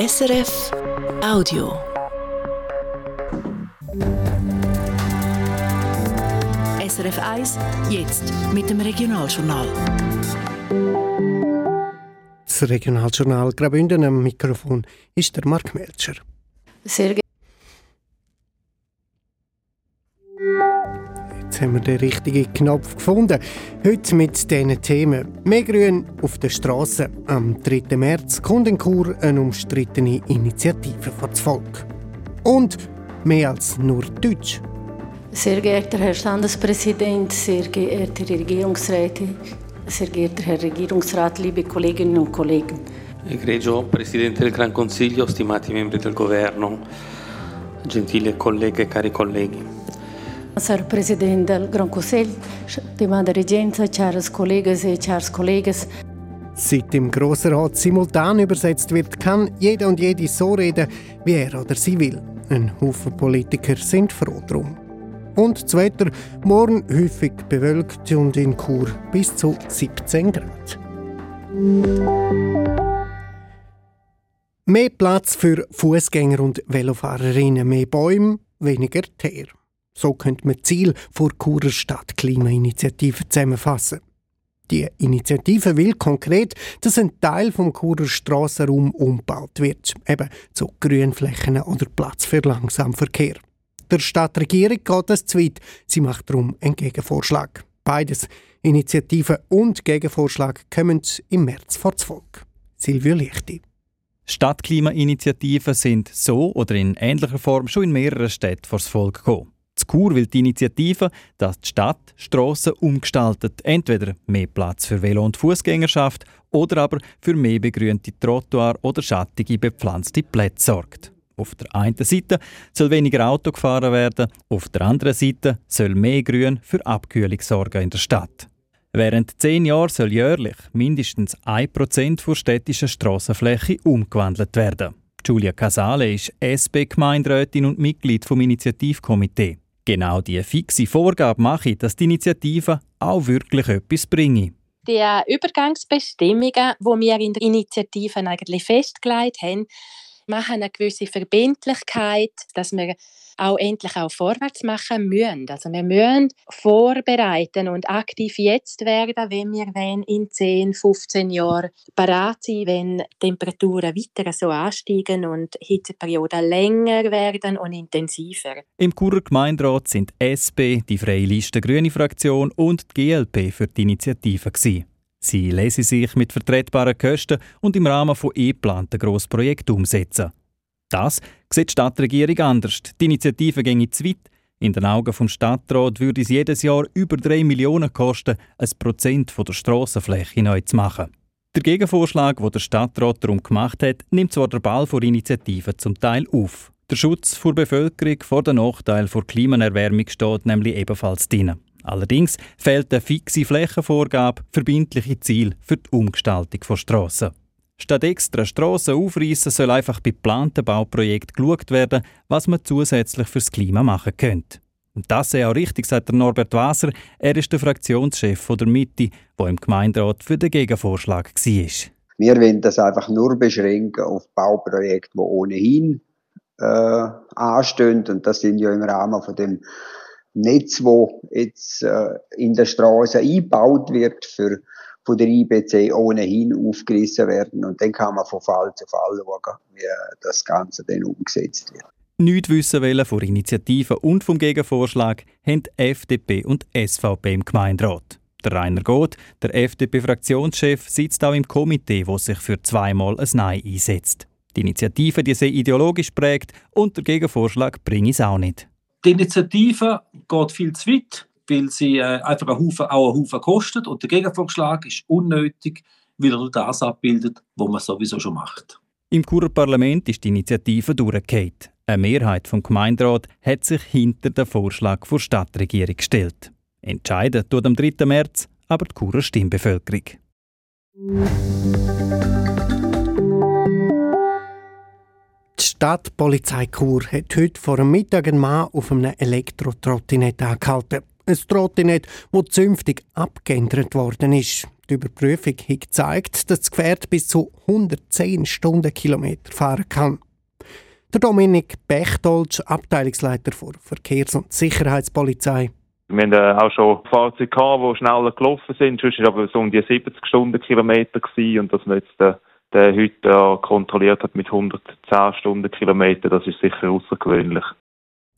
SRF Audio. SRF 1, jetzt mit dem Regionaljournal. Das Regionaljournal Graubünden am Mikrofon ist der Mark Melcher. Sehr Jetzt haben wir den richtigen Knopf gefunden. Heute mit diesen Themen. Mehr Grün auf der Straße. Am 3. März kommt in Chur eine umstrittene Initiative vor das Volk. Und mehr als nur Deutsch. Sehr geehrter Herr Standespräsident, sehr geehrte Regierungsräte, sehr geehrter Herr Regierungsrat, liebe Kolleginnen und Kollegen. Egregio Presidente del Gran Consiglio, stimati membri del Governo, gentili colleghe e cari colleghi. Herr Präsident del Gran Consiglio, stimate Regenza, caras collegas e caras collegas. Seit im Grossen Rat simultan übersetzt wird, kann jeder und jede so reden, wie er oder sie will. Ein Haufen Politiker sind froh drum. Und das Wetter morgen häufig bewölkt und in Chur bis zu 17 Grad. Mehr Platz für Fußgänger und Velofahrerinnen, mehr Bäume, weniger Teer. So könnte man Ziel vor Churer Stadt Klimainitiative zusammenfassen. Die Initiative will konkret, dass ein Teil vom Churer Strassenraum umgebaut wird, eben zu Grünflächen oder Platz für Langsamverkehr. Der Stadtregierung geht das zu weit. Sie macht darum einen Gegenvorschlag. Beides, Initiative und Gegenvorschlag, kommen im März vor das Volk. Silvio Lichti. Stadtklimainitiativen sind so oder in ähnlicher Form schon in mehreren Städten vor das Volk gekommen. Das Kur will die Initiative, dass die Stadt Strassen umgestaltet, entweder mehr Platz für Velo- und Fußgängerschaft oder aber für mehr begrünte Trottoir oder schattige bepflanzte Plätze sorgt. Auf der einen Seite soll weniger Auto gefahren werden, auf der anderen Seite soll mehr Grün für Abkühlung sorgen in der Stadt. Während zehn Jahren soll jährlich mindestens 1% der städtischen Strassenfläche umgewandelt werden. Julia Casale ist SP-Gemeinderätin und Mitglied vom Initiativkomitee. Genau diese fixe Vorgabe mache, dass die Initiative auch wirklich etwas bringe. Die Übergangsbestimmungen, die wir in der Initiative eigentlich festgelegt haben, machen eine gewisse Verbindlichkeit, dass wir auch endlich auch vorwärts machen müssen. Also wir müssen vorbereiten und aktiv jetzt werden, wenn wir wenn in 10, 15 Jahren parat sind, wenn Temperaturen weiter so ansteigen und Hitzeperioden länger werden und intensiver. Im Churer Gemeinderat sind SP, die Freie Liste Grüne Fraktion und die GLP für die Initiative gewesen. Sie lesen sich mit vertretbaren Kosten und im Rahmen von e-geplanten Grossprojekten umsetzen. Das sieht die Stadtregierung anders. Die Initiative ginge zu weit. In den Augen des Stadtrat würde es jedes Jahr über 3 Millionen kosten, ein Prozent der Strassenfläche neu zu machen. Der Gegenvorschlag, den der Stadtrat darum gemacht hat, nimmt zwar den Ball vor Initiativen zum Teil auf. Der Schutz der Bevölkerung vor den Nachteilen der Klimaerwärmung steht nämlich ebenfalls drin. Allerdings fehlt eine fixe Flächenvorgabe, verbindliche Ziele für die Umgestaltung von Strassen. Statt extra Strassen aufreißen, soll einfach bei geplanten Bauprojekten geschaut werden, was man zusätzlich fürs Klima machen könnte. Und das ist auch richtig, sagt der Norbert Waser. Er ist der Fraktionschef der Mitte, der im Gemeinderat für den Gegenvorschlag war. Wir wollen das einfach nur beschränken auf Bauprojekte, die ohnehin äh, anstehen. Und das sind ja im Rahmen von dem Netz, wo jetzt äh, in der Straße eingebaut wird, für von der IBC ohnehin aufgerissen werden. Und dann kann man von Fall zu Fall schauen, wie das Ganze dann umgesetzt wird. Nicht wissen wollen von Initiativen und vom Gegenvorschlag haben FDP und SVP im Gemeinderat. Der Rainer Goth, der FDP-Fraktionschef, sitzt auch im Komitee, wo sich für zweimal ein Nein einsetzt. Die Initiative, die sehr ideologisch prägt und der Gegenvorschlag bringt es auch nicht. Die Initiative geht viel zu weit, weil sie äh, einfach einen Haufen, auch einen Haufen kostet und der Gegenvorschlag ist unnötig, weil er das abbildet, was man sowieso schon macht. Im Churer Parlament ist die Initiative durchgefallen. Eine Mehrheit vom Gemeinderat hat sich hinter den Vorschlag der Stadtregierung gestellt. Entscheiden tut am 3. März aber die Churer Stimmbevölkerung. Die Stadtpolizei Chur hat heute vor dem Mittag einen Mann auf einem Elektro-Trottinett angehalten. Ein Trottinett, das zünftig abgeändert worden ist. Die Überprüfung hat gezeigt, dass das Gefährt bis zu 110 Stundenkilometer fahren kann. Der Dominik Bechtolz, Abteilungsleiter der Verkehrs- und Sicherheitspolizei. Wir haben äh, auch schon Fahrzeuge die schneller gelaufen sind. Sonst war aber so um die 70 Stundenkilometer und dass man jetzt äh, der heute kontrolliert hat mit 110 Stundenkilometer, das ist sicher außergewöhnlich.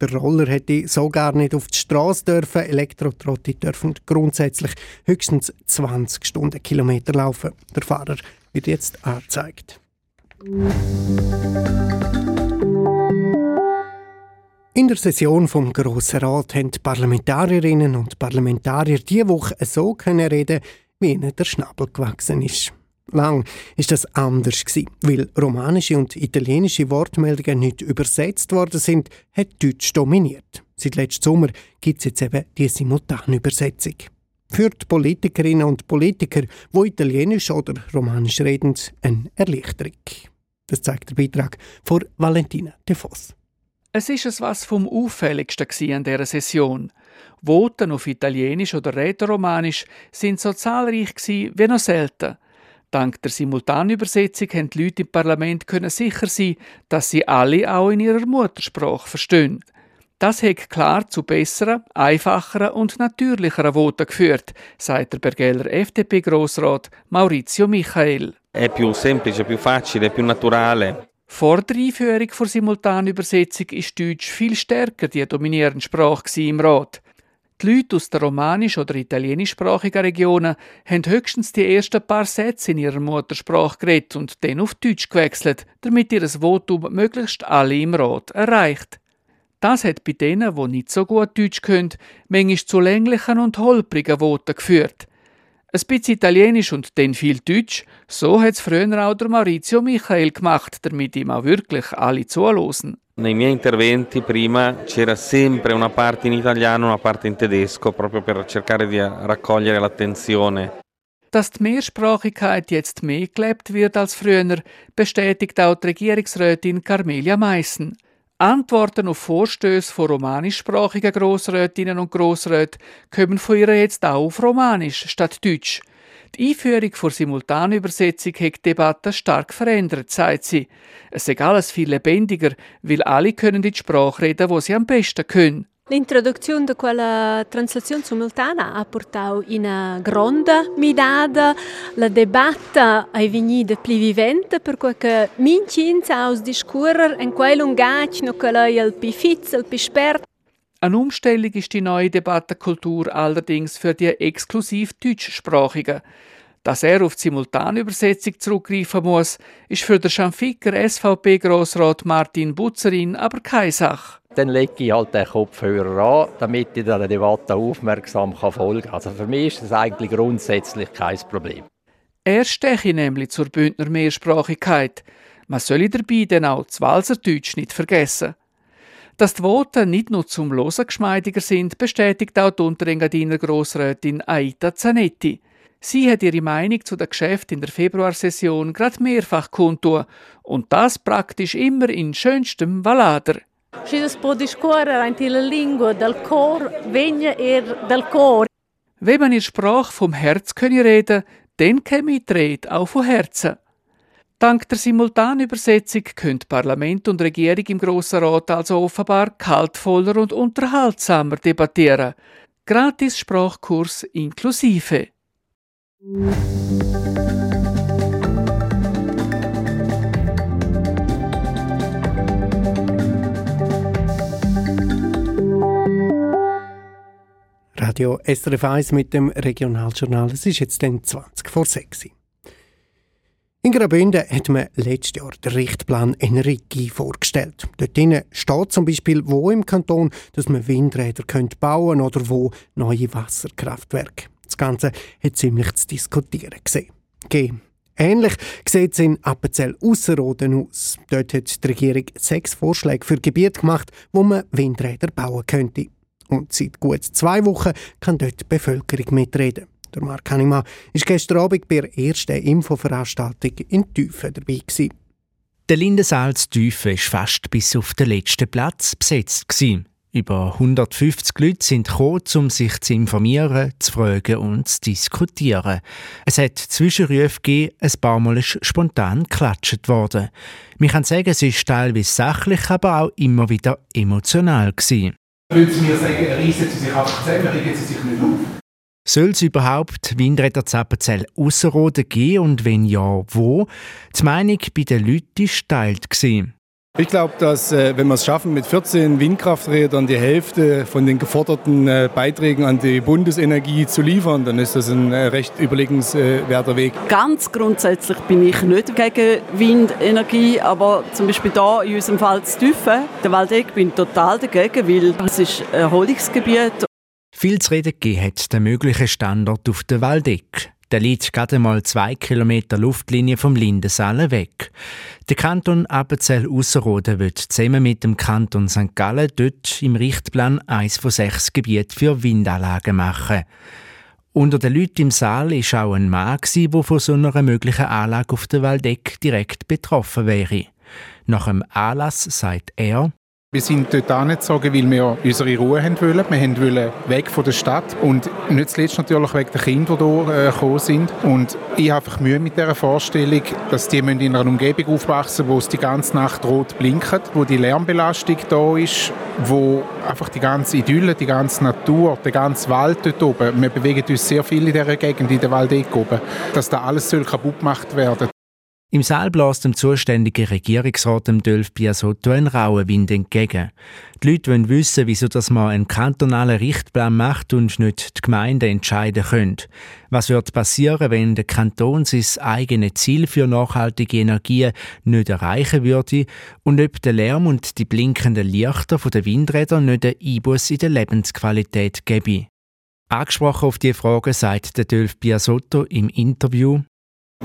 Der Roller hätte so gar nicht auf die Straße dürfen. Elektrotrotti dürfen grundsätzlich höchstens 20 Stundenkilometer laufen. Der Fahrer wird jetzt angezeigt. In der Session vom Grossen Rat haben die Parlamentarierinnen und Parlamentarier diese Woche so reden, wie ihnen der Schnabel gewachsen ist. Lang ist das anders gewesen, weil romanische und italienische Wortmeldungen nicht übersetzt worden sind, hat Deutsch dominiert. Seit letztem Sommer gibt es jetzt eben die Simultanübersetzung. Für die Politikerinnen und Politiker, wo Italienisch oder Romanisch reden, eine Erleichterung. Das zeigt der Beitrag von Valentina De Vos. Es ist es was vom auffälligsten an dieser Session. Voten auf Italienisch oder Rätoromanisch sind so zahlreich wie noch selten. Dank der Simultanübersetzung haben die Leute im Parlament können sicher sein, dass sie alle auch in ihrer Muttersprache verstehen. Das hat klar zu besseren, einfacheren und natürlicheren Voten geführt, sagt der Bergeller FDP-Grossrat Maurizio Michael. È più semplice, più facile, più naturale. Vor der Einführung der Simultanübersetzung ist Deutsch viel stärker die dominierende Sprache im Rat. Die Leute aus der romanisch- oder italienischsprachigen Regionen haben höchstens die ersten paar Sätze in ihrer Muttersprache geredet und dann auf Deutsch gewechselt, damit ihr Votum möglichst alle im Rat erreicht. Das hat bei denen, die nicht so gut Deutsch können, manchmal zu länglichen und holprigen Voten geführt. Ein bisschen Italienisch und dann viel Deutsch, so hat es früher auch der Maurizio Michael gemacht, damit ihm auch wirklich alle zuhören. Nei miei interventi prima c'era sempre una parte in italiano e una parte in tedesco, proprio per cercare di raccogliere l'attenzione. Dass die Mehrsprachigkeit jetzt mehr gelebt wird als früher, bestätigt auch die Regierungsrätin Carmelia Meissen. Antworten auf Vorstöße von romanischsprachigen Grossrätinnen und Grossräten kommen von ihr jetzt auch auf Romanisch statt Deutsch. Die Einführung der Simultanübersetzung hat die Debatte stark verändert, sagt sie. Es ist alles viel lebendiger, weil alle können die Sprache reden, die sie am besten können. L'introduzione di quella transazione simultanea ha portato una grande midada, la debatta è venuta più vivente per cui che mincinza aus discurer in quel lungac no che lei il più fitz, il più spert. Eine Umstellung ist die neue Debattenkultur allerdings für die exklusiv Deutschsprachigen. Dass er auf die Simultanübersetzung zurückgreifen muss, ist für den Schanfiker SVP-Grossrat Martin Butzerin aber keine Sache. Dann lege ich halt den Kopfhörer an, damit ich der Debatte aufmerksam folgen kann. Also für mich ist das eigentlich grundsätzlich kein Problem. Er steche nämlich zur Bündner Mehrsprachigkeit. Man solle dabei dann auch das Walserdeutsch nicht vergessen. Dass die Voten nicht nur zum Losen geschmeidiger sind, bestätigt auch die Unterengadiner Grossrätin Aita Zanetti. Sie hat ihre Meinung zu den Geschäften in der Februarsession gerade mehrfach kundtun und das praktisch immer in schönstem Valader. Si può discorrere anche la lingua del cor, vegna er del cor. Wenn man in Sprache vom Herz können reden, dann käme die Rede auch von Herzen. Dank der Simultanübersetzung können Parlament und Regierung im Grossen Rat also offenbar kaltvoller und unterhaltsamer debattieren. Gratis Sprachkurs inklusive. Radio SRF 1 mit dem Regionaljournal. Es ist jetzt dann 20 vor 6. In Graubünden hat man letztes Jahr den Richtplan Energie vorgestellt. Dort steht zum Beispiel, wo im Kanton dass man Windräder bauen könnte oder wo neue Wasserkraftwerke. Das Ganze hat ziemlich zu diskutieren gesehen. Ähnlich sieht es in Appenzell Ausserrhoden aus. Dort hat die Regierung sechs Vorschläge für Gebiete gemacht, wo man Windräder bauen könnte. Und seit gut zwei Wochen kann dort die Bevölkerung mitreden. Der Marc Hannemann war gestern Abend bei der ersten Infoveranstaltung in Tüfen dabei. Der Lindensaal zu Tüfen war fast bis auf den letzten Platz besetzt. Über 150 Leute sind gekommen, um sich zu informieren, zu fragen und zu diskutieren. Es hat Zwischenrufe gegeben, ein paar Mal ist spontan geklatscht worden. Wir können sagen, es ist teilweise sachlich, aber auch immer wieder emotional gewesen. Würden Sie mir sagen, reissen Sie sich einfach zusammen, regen Sie sich nicht auf? Soll es überhaupt Windräder Zappenzell Ausserrhoden geben und wenn ja, wo? Die Meinung bei den Leuten war geteilt. Ich glaube, dass äh, wenn wir es schaffen, mit 14 Windkrafträdern die Hälfte von den geforderten äh, Beiträgen an die Bundesenergie zu liefern, dann ist das ein äh, recht überlegenswerter Weg. Ganz grundsätzlich bin ich nicht gegen Windenergie, aber zum Beispiel da in unserem Fall zu Tüffen, der Waldeck, bin ich total dagegen, weil es ist ein Erholungsgebiet. Viel zu reden gegeben hat der mögliche Standort auf der Waldeck. Der liegt gerade mal zwei Kilometer Luftlinie vom Lindensaal weg. Der Kanton Appenzell-Ausserrhoden wird zusammen mit dem Kanton St. Gallen dort im Richtplan eins von sechs Gebieten für Windanlagen machen. Unter den Leuten im Saal war auch ein Mann, der von so einer möglichen Anlage auf der Waldeck direkt betroffen wäre. Nach dem Anlass sagt er, wir sind dort angezogen, weil wir unsere Ruhe haben wollen. Wir wollen weg von der Stadt und nicht zuletzt natürlich wegen der Kinder, die hier äh, gekommen sind. Und ich habe einfach Mühe mit dieser Vorstellung, dass die in einer Umgebung aufwachsen wo es die ganze Nacht rot blinkt, wo die Lärmbelastung da ist, wo einfach die ganze Idylle, die ganze Natur, der ganze Wald dort oben, wir bewegen uns sehr viel in dieser Gegend, in der Waldecke oben, dass da alles soll kaputt gemacht werden im Saal bläst dem zuständigen Regierungsrat dem Dölf Biasotto ein rauer Wind entgegen. Die Leute wollen wissen, wieso das man einen kantonalen Richtplan macht und nicht die Gemeinde entscheiden können. Was wird passieren, wenn der Kanton sein eigenes Ziel für nachhaltige Energie nicht erreichen würde und ob der Lärm und die blinkenden Lichter der Windräder nicht einen Einbuß in der Lebensqualität gäbe. Angesprochen auf die Frage sagt der Dölf Biasotto im Interview,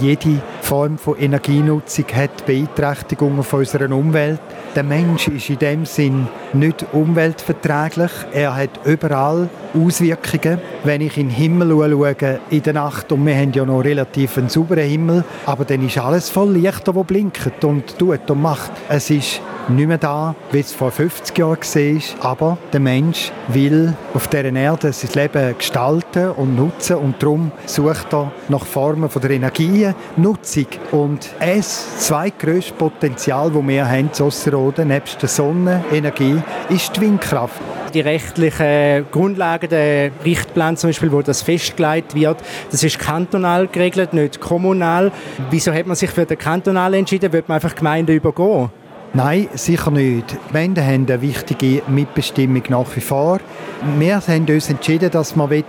jede Form von Energienutzung hat Beeinträchtigungen von unserer Umwelt. Der Mensch ist in dem Sinn nicht umweltverträglich. Er hat überall Auswirkungen. Wenn ich in den Himmel schaue, in der Nacht, und wir haben ja noch relativ einen sauberen Himmel, aber dann ist alles voll Lichter, das blinkt und tut und macht. Es ist nicht mehr da, wie es vor 50 Jahren war. Aber der Mensch will auf dieser Erde sein Leben gestalten und nutzen und darum sucht er nach Formen der Energienutzung. Und das zweitgrößte Potenzial, das wir haben zu Osserode, nebst der Sonnenenergie, ist die Windkraft die rechtlichen Grundlagen, der Richtplan zum Beispiel, wo das festgelegt wird, das ist kantonal geregelt, nicht kommunal. Wieso hat man sich für den kantonal entschieden? Wird man einfach Gemeinden übergehen? Nein, sicher nicht. Die Gemeinden haben eine wichtige Mitbestimmung nach wie vor. Wir haben uns entschieden, dass wir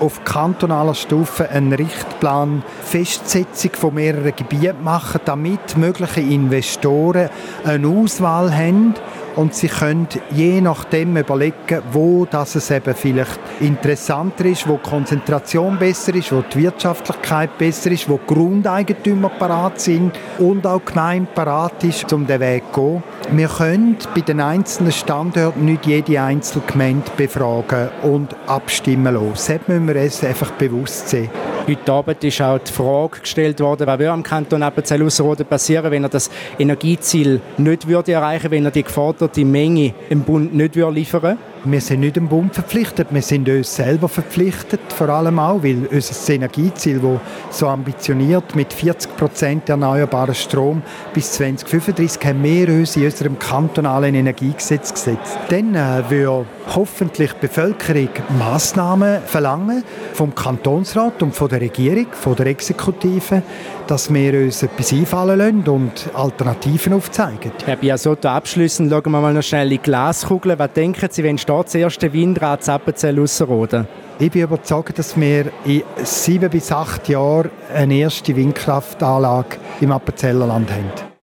auf kantonaler Stufe einen Richtplan Festsetzung von mehreren Gebieten machen, damit mögliche Investoren eine Auswahl haben und sie können je nachdem überlegen, wo das es eben vielleicht interessanter ist, wo die Konzentration besser ist, wo die Wirtschaftlichkeit besser ist, wo die Grundeigentümer parat sind und auch die Gemeinde parat ist, um den Weg zu gehen. Wir können bei den einzelnen Standorten nicht jede einzelne Gemeinde befragen und abstimmen lassen. Das müssen wir uns einfach bewusst sehen. Heute Abend ist auch die Frage gestellt worden, was würde am Kanton Appenzell-Ausserrhoden passieren, wenn er das Energieziel nicht würde erreichen würde, wenn er die geforderte Menge im Bund nicht würde liefern würde? Wir sind nicht dem Bund verpflichtet, wir sind uns selber verpflichtet, vor allem auch, weil unser Energieziel, das so ambitioniert mit 40 Prozent erneuerbaren Strom bis 2035, haben wir uns in unserem kantonalen Energiegesetz gesetzt. Dann äh, wird hoffentlich die Bevölkerung Massnahmen verlangen vom Kantonsrat und von der Regierung, von der Exekutive, dass wir uns etwas einfallen lassen und Alternativen aufzeigen. Herr Biasotto, abschließend schauen wir mal noch schnell in die Glaskugel. Was denken Sie, wenn steht das erste Windrad Zappenzell Ausserrhoden? Ich bin überzeugt, dass wir in sieben bis acht Jahren eine erste Windkraftanlage im Appenzellerland haben.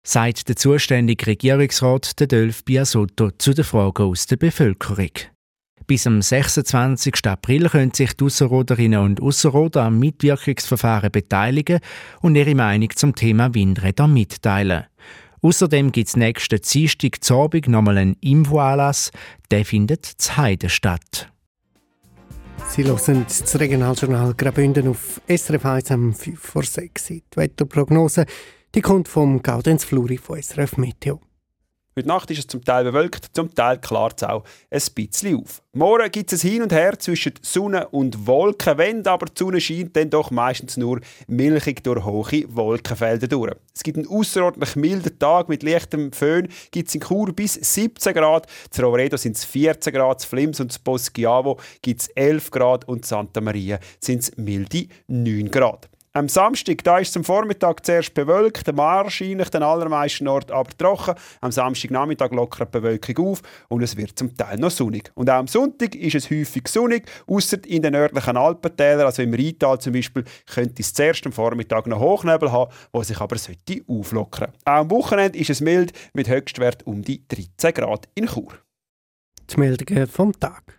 Sagt der zuständige Regierungsrat Dölf Biasotto zu den Fragen aus der Bevölkerung. Bis am 26. April können sich die Ausserroderinnen und Ausserroder am Mitwirkungsverfahren beteiligen und ihre Meinung zum Thema Windräder mitteilen. Außerdem gibt es nächsten Dienstag zu Abend nochmal einen Infoanlass. Der findet zu Heide statt. Sie hören das Regionaljournal Graubünden auf SRF 1 am 5 vor 6 Die Wetterprognose die kommt vom Gaudenz Fluri von SRF Meteo. Heute Nacht ist es zum Teil bewölkt, zum Teil klart es auch ein bisschen auf. Morgen gibt es ein Hin und Her zwischen Sonne und Wolken. Wenn aber die Sonne scheint, dann doch meistens nur milchig durch hohe Wolkenfelder durch. Es gibt einen außerordentlich milden Tag mit leichtem Föhn. Gibt es in Chur bis 17 Grad. Zu Roveredo sind es 14 Grad, zu Flims und zu Poschiavo gibt es 11 Grad und Santa Maria sind es milde 9 Grad. Am Samstag, da ist es am Vormittag zuerst bewölkt, wahrscheinlich den allermeisten Orten aber trocken. Am Samstagnachmittag lockert die Bewölkung auf und es wird zum Teil noch sonnig. Und auch am Sonntag ist es häufig sonnig, außer in den nördlichen Alpentälern, also im Rheintal zum Beispiel, könnte es zuerst am Vormittag noch Hochnebel haben, wo sich aber sollte auflockern. Auch am Wochenende ist es mild mit Höchstwert um die 13 Grad in Chur. Die Meldungen vom Tag.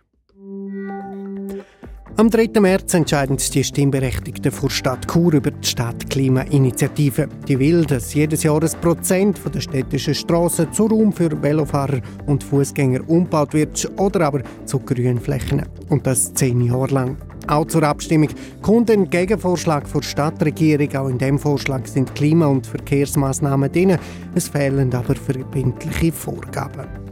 Am 3. März entscheiden die Stimmberechtigten vor Stadt Chur über die Stadtklimainitiative. Die will, dass jedes Jahr ein Prozent der städtischen Straßen zu Raum für Velofahrer und Fußgänger umgebaut wird oder aber zu Grünflächen. Und das zehn Jahre lang. Auch zur Abstimmung kommt ein Gegenvorschlag der Stadtregierung. Auch in dem Vorschlag sind Klima- und Verkehrsmaßnahmen drin. Es fehlen aber verbindliche Vorgaben.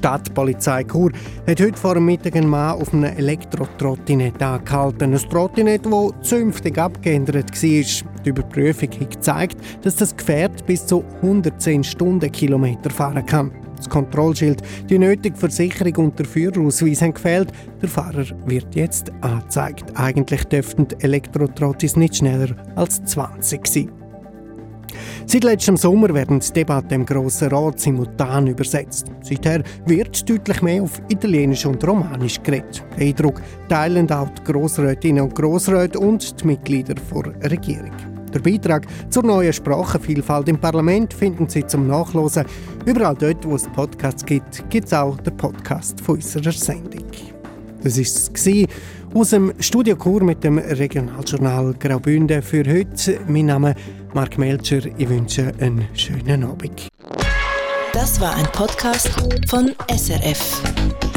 Stadtpolizei Chur hat heute vor dem Mittag einen Mann auf einem Elektro-Trottinett angehalten. Ein Trottinett, das zünftig abgeändert war. Die Überprüfung hat gezeigt, dass das Gefährt bis zu 110 Stundenkilometer fahren kann. Das Kontrollschild, die nötige Versicherung und der Führerausweis haben gefehlt. Der Fahrer wird jetzt angezeigt. Eigentlich dürften Elektrotrottis nicht schneller als 20 sein. Seit letztem Sommer werden die Debatten im Grossen Rat simultan übersetzt. Seither wird deutlich mehr auf Italienisch und Romanisch geredet. Den Eindruck teilen auch die Grossrätinnen und Grossräte und die Mitglieder der Regierung. Der Beitrag zur neuen Sprachenvielfalt im Parlament finden Sie zum Nachlesen. Überall dort, wo es Podcasts gibt, gibt es auch den Podcast von unserer Sendung. Das war es aus dem Studio mit dem Regionaljournal Graubünden für heute. Mein Name ist Mark Melcher. Ich wünsche einen schönen Abend. Das war ein Podcast von SRF.